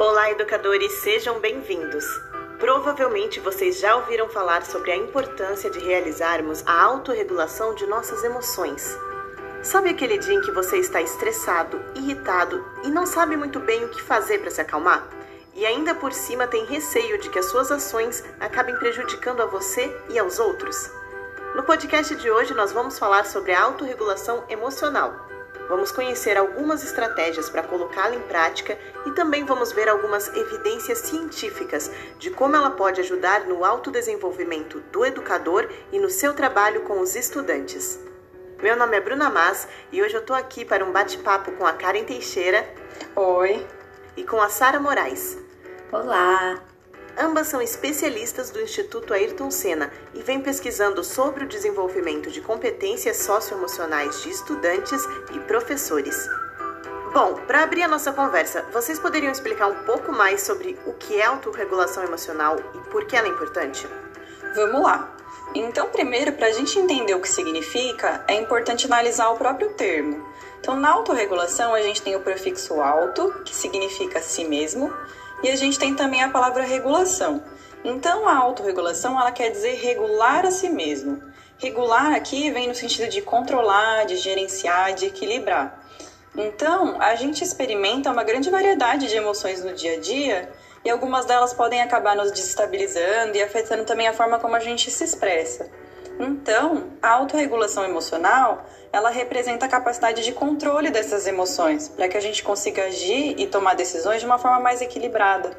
Olá, educadores, sejam bem-vindos. Provavelmente vocês já ouviram falar sobre a importância de realizarmos a autorregulação de nossas emoções. Sabe aquele dia em que você está estressado, irritado e não sabe muito bem o que fazer para se acalmar? E ainda por cima tem receio de que as suas ações acabem prejudicando a você e aos outros? No podcast de hoje nós vamos falar sobre a autorregulação emocional. Vamos conhecer algumas estratégias para colocá-la em prática e também vamos ver algumas evidências científicas de como ela pode ajudar no autodesenvolvimento do educador e no seu trabalho com os estudantes. Meu nome é Bruna Mas e hoje eu estou aqui para um bate-papo com a Karen Teixeira. Oi. E com a Sara Moraes. Olá. Ambas são especialistas do Instituto Ayrton Senna e vêm pesquisando sobre o desenvolvimento de competências socioemocionais de estudantes e professores. Bom, para abrir a nossa conversa, vocês poderiam explicar um pouco mais sobre o que é autorregulação emocional e por que ela é importante? Vamos lá. Então, primeiro, para a gente entender o que significa, é importante analisar o próprio termo. Então, na autorregulação, a gente tem o prefixo auto, que significa si mesmo, e a gente tem também a palavra regulação. Então, a autorregulação ela quer dizer regular a si mesmo. Regular aqui vem no sentido de controlar, de gerenciar, de equilibrar. Então, a gente experimenta uma grande variedade de emoções no dia a dia e algumas delas podem acabar nos desestabilizando e afetando também a forma como a gente se expressa. Então, a autorregulação emocional, ela representa a capacidade de controle dessas emoções, para que a gente consiga agir e tomar decisões de uma forma mais equilibrada.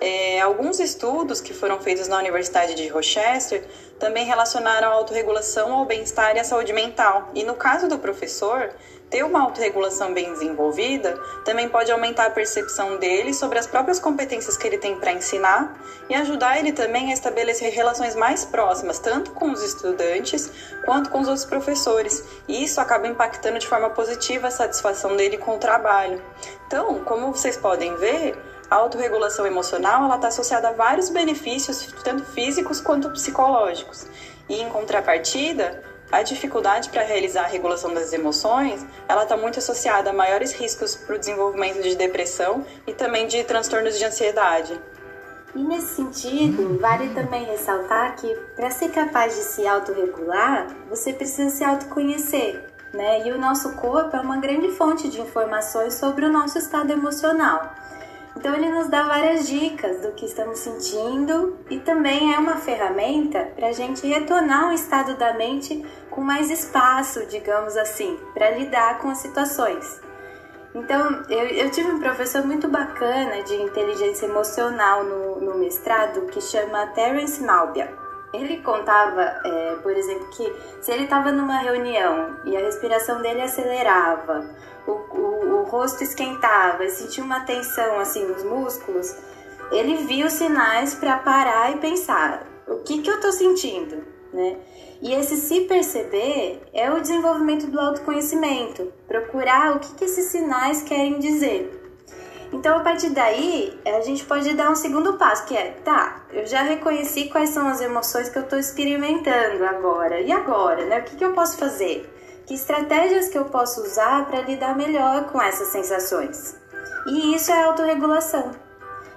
É, alguns estudos que foram feitos na Universidade de Rochester também relacionaram a autorregulação ao bem-estar e à saúde mental. E no caso do professor, ter uma autorregulação bem desenvolvida também pode aumentar a percepção dele sobre as próprias competências que ele tem para ensinar e ajudar ele também a estabelecer relações mais próximas, tanto com os estudantes quanto com os outros professores. E isso acaba impactando de forma positiva a satisfação dele com o trabalho. Então, como vocês podem ver, a autorregulação emocional está associada a vários benefícios, tanto físicos quanto psicológicos. E em contrapartida, a dificuldade para realizar a regulação das emoções, ela está muito associada a maiores riscos para o desenvolvimento de depressão e também de transtornos de ansiedade. E nesse sentido, vale também ressaltar que para ser capaz de se autorregular, você precisa se autoconhecer, né? E o nosso corpo é uma grande fonte de informações sobre o nosso estado emocional. Então ele nos dá várias dicas do que estamos sentindo e também é uma ferramenta para a gente retornar um estado da mente com mais espaço, digamos assim, para lidar com as situações. Então, eu, eu, tive um professor muito bacana de inteligência emocional no, no mestrado que chama Terence Malbia. Ele contava, é, por exemplo, que se ele estava numa reunião e a respiração dele acelerava, o, o, o rosto esquentava, sentia uma tensão assim nos músculos, ele viu sinais para parar e pensar: o que, que eu estou sentindo? Né? E esse se perceber é o desenvolvimento do autoconhecimento, procurar o que, que esses sinais querem dizer. Então, a partir daí, a gente pode dar um segundo passo, que é, tá, eu já reconheci quais são as emoções que eu estou experimentando agora. E agora, né? O que, que eu posso fazer? Que estratégias que eu posso usar para lidar melhor com essas sensações? E isso é autorregulação.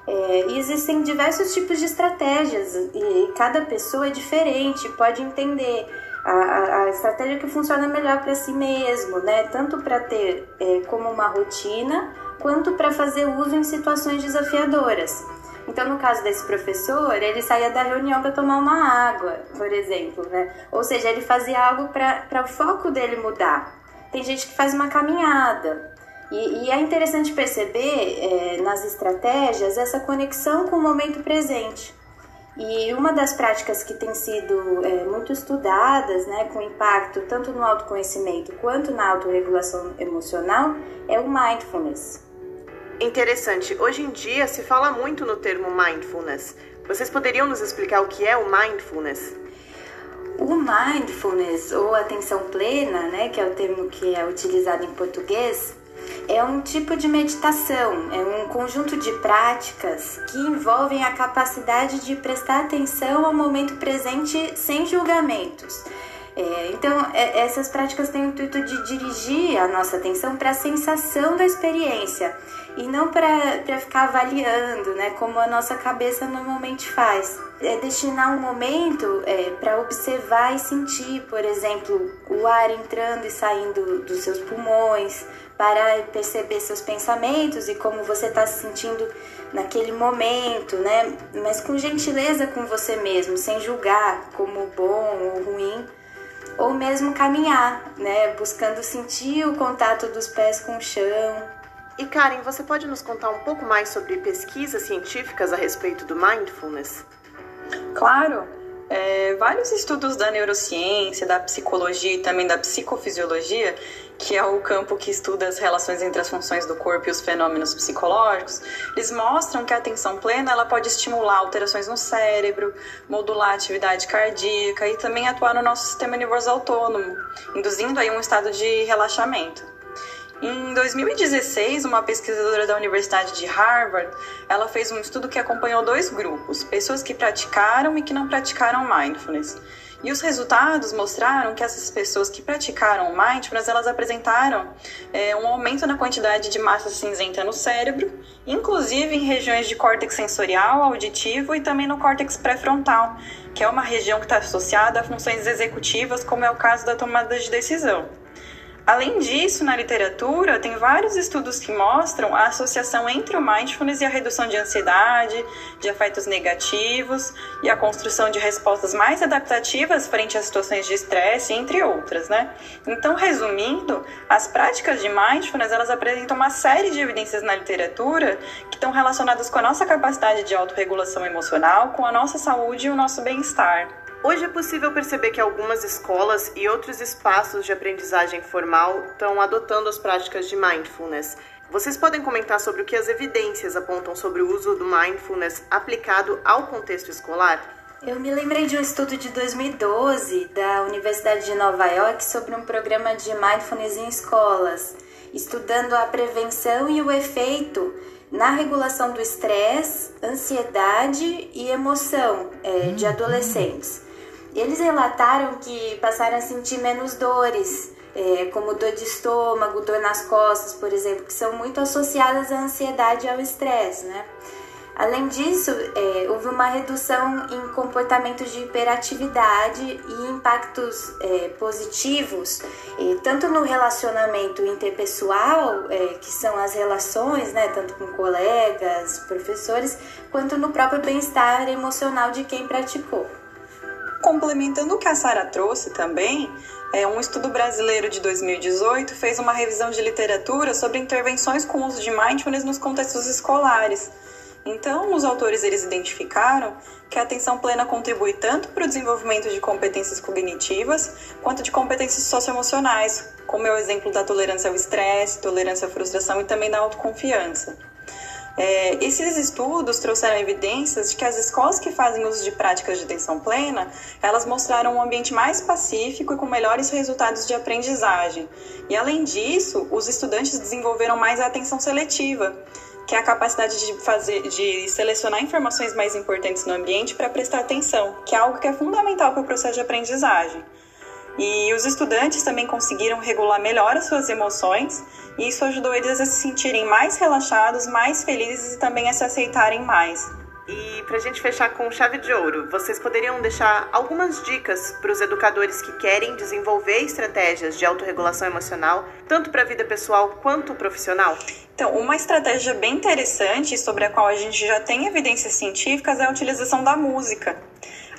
É, existem diversos tipos de estratégias e cada pessoa é diferente, pode entender a, a, a estratégia que funciona melhor para si mesmo, né? Tanto para ter é, como uma rotina, quanto para fazer uso em situações desafiadoras. Então, no caso desse professor, ele saía da reunião para tomar uma água, por exemplo, né? Ou seja, ele fazia algo para o foco dele mudar. Tem gente que faz uma caminhada. E, e é interessante perceber é, nas estratégias essa conexão com o momento presente. E uma das práticas que tem sido é, muito estudadas, né, com impacto tanto no autoconhecimento quanto na autorregulação emocional, é o mindfulness. Interessante. Hoje em dia se fala muito no termo mindfulness. Vocês poderiam nos explicar o que é o mindfulness? O mindfulness ou atenção plena, né, que é o termo que é utilizado em português, é um tipo de meditação, é um conjunto de práticas que envolvem a capacidade de prestar atenção ao momento presente sem julgamentos. É, então, é, essas práticas têm o intuito de dirigir a nossa atenção para a sensação da experiência e não para ficar avaliando, né, como a nossa cabeça normalmente faz. É destinar um momento é, para observar e sentir, por exemplo, o ar entrando e saindo dos seus pulmões, para perceber seus pensamentos e como você está se sentindo naquele momento, né? Mas com gentileza com você mesmo, sem julgar como bom ou ruim ou mesmo caminhar, né, buscando sentir o contato dos pés com o chão. E Karen, você pode nos contar um pouco mais sobre pesquisas científicas a respeito do mindfulness? Claro. É, vários estudos da neurociência, da psicologia e também da psicofisiologia que é o campo que estuda as relações entre as funções do corpo e os fenômenos psicológicos, eles mostram que a atenção plena ela pode estimular alterações no cérebro, modular a atividade cardíaca e também atuar no nosso sistema nervoso autônomo, induzindo aí um estado de relaxamento. Em 2016, uma pesquisadora da Universidade de Harvard, ela fez um estudo que acompanhou dois grupos, pessoas que praticaram e que não praticaram mindfulness. E os resultados mostraram que essas pessoas que praticaram mindfulness, elas apresentaram é, um aumento na quantidade de massa cinzenta no cérebro, inclusive em regiões de córtex sensorial, auditivo e também no córtex pré-frontal, que é uma região que está associada a funções executivas, como é o caso da tomada de decisão. Além disso, na literatura, tem vários estudos que mostram a associação entre o mindfulness e a redução de ansiedade, de afetos negativos e a construção de respostas mais adaptativas frente a situações de estresse, entre outras, né? Então, resumindo, as práticas de mindfulness, elas apresentam uma série de evidências na literatura que estão relacionadas com a nossa capacidade de autorregulação emocional, com a nossa saúde e o nosso bem-estar. Hoje é possível perceber que algumas escolas e outros espaços de aprendizagem formal estão adotando as práticas de mindfulness. Vocês podem comentar sobre o que as evidências apontam sobre o uso do mindfulness aplicado ao contexto escolar? Eu me lembrei de um estudo de 2012 da Universidade de Nova York sobre um programa de mindfulness em escolas, estudando a prevenção e o efeito na regulação do estresse, ansiedade e emoção é, de adolescentes. Eles relataram que passaram a sentir menos dores, é, como dor de estômago, dor nas costas, por exemplo, que são muito associadas à ansiedade e ao estresse, né? Além disso, é, houve uma redução em comportamentos de hiperatividade e impactos é, positivos, é, tanto no relacionamento interpessoal, é, que são as relações, né, tanto com colegas, professores, quanto no próprio bem-estar emocional de quem praticou. Complementando o que a Sara trouxe também, é, um estudo brasileiro de 2018 fez uma revisão de literatura sobre intervenções com uso de mindfulness nos contextos escolares. Então, os autores eles identificaram que a atenção plena contribui tanto para o desenvolvimento de competências cognitivas quanto de competências socioemocionais, como é o exemplo da tolerância ao estresse, tolerância à frustração e também da autoconfiança. É, esses estudos trouxeram evidências de que as escolas que fazem uso de práticas de atenção plena, elas mostraram um ambiente mais pacífico e com melhores resultados de aprendizagem. E além disso, os estudantes desenvolveram mais a atenção seletiva, que é a capacidade de fazer, de selecionar informações mais importantes no ambiente para prestar atenção, que é algo que é fundamental para o processo de aprendizagem. E os estudantes também conseguiram regular melhor as suas emoções, e isso ajudou eles a se sentirem mais relaxados, mais felizes e também a se aceitarem mais. E para a gente fechar com chave de ouro, vocês poderiam deixar algumas dicas para os educadores que querem desenvolver estratégias de autorregulação emocional, tanto para a vida pessoal quanto profissional? Então, uma estratégia bem interessante sobre a qual a gente já tem evidências científicas é a utilização da música.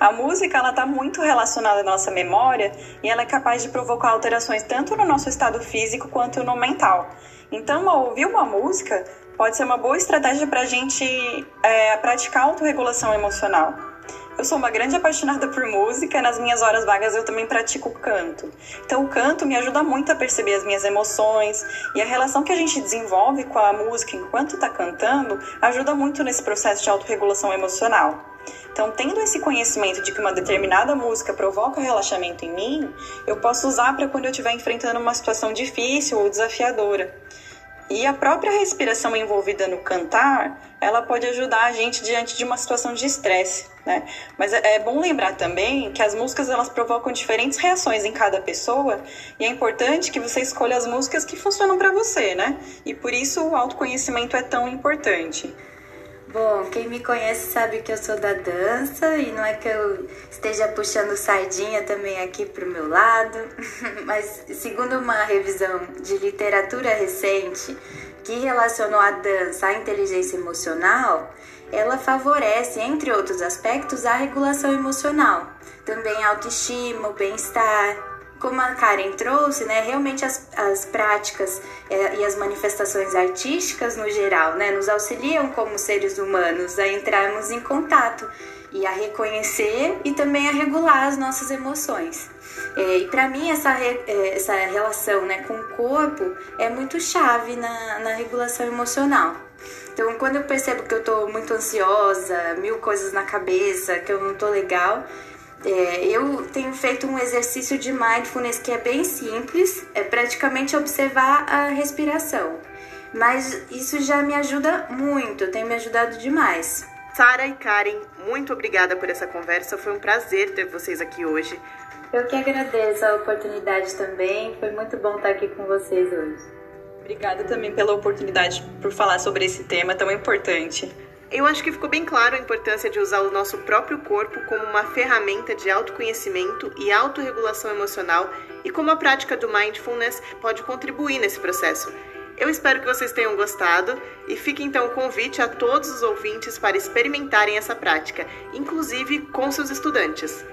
A música ela está muito relacionada à nossa memória e ela é capaz de provocar alterações tanto no nosso estado físico quanto no mental. Então, ouvir uma música pode ser uma boa estratégia para a gente é, praticar autorregulação emocional. Eu sou uma grande apaixonada por música, nas minhas horas vagas eu também pratico canto. Então, o canto me ajuda muito a perceber as minhas emoções e a relação que a gente desenvolve com a música enquanto está cantando ajuda muito nesse processo de autorregulação emocional. Então, tendo esse conhecimento de que uma determinada música provoca relaxamento em mim, eu posso usar para quando eu estiver enfrentando uma situação difícil ou desafiadora. E a própria respiração envolvida no cantar, ela pode ajudar a gente diante de uma situação de estresse, né? Mas é, é bom lembrar também que as músicas elas provocam diferentes reações em cada pessoa e é importante que você escolha as músicas que funcionam para você, né? E por isso o autoconhecimento é tão importante. Bom, quem me conhece sabe que eu sou da dança e não é que eu esteja puxando sardinha também aqui pro meu lado, mas segundo uma revisão de literatura recente que relacionou a dança à inteligência emocional, ela favorece, entre outros aspectos, a regulação emocional, também autoestima, o bem-estar, como a Karen trouxe, né, realmente as, as práticas é, e as manifestações artísticas no geral, né, nos auxiliam como seres humanos a entrarmos em contato e a reconhecer e também a regular as nossas emoções. É, e para mim essa, re, é, essa relação né, com o corpo é muito chave na, na regulação emocional. Então, quando eu percebo que eu tô muito ansiosa, mil coisas na cabeça, que eu não tô legal, é, eu tenho feito um exercício de mindfulness que é bem simples, é praticamente observar a respiração. Mas isso já me ajuda muito, tem me ajudado demais. Sara e Karen, muito obrigada por essa conversa. Foi um prazer ter vocês aqui hoje. Eu que agradeço a oportunidade também. Foi muito bom estar aqui com vocês hoje. Obrigada também pela oportunidade por falar sobre esse tema tão importante. Eu acho que ficou bem claro a importância de usar o nosso próprio corpo como uma ferramenta de autoconhecimento e autorregulação emocional e como a prática do mindfulness pode contribuir nesse processo. Eu espero que vocês tenham gostado e fique então o convite a todos os ouvintes para experimentarem essa prática, inclusive com seus estudantes.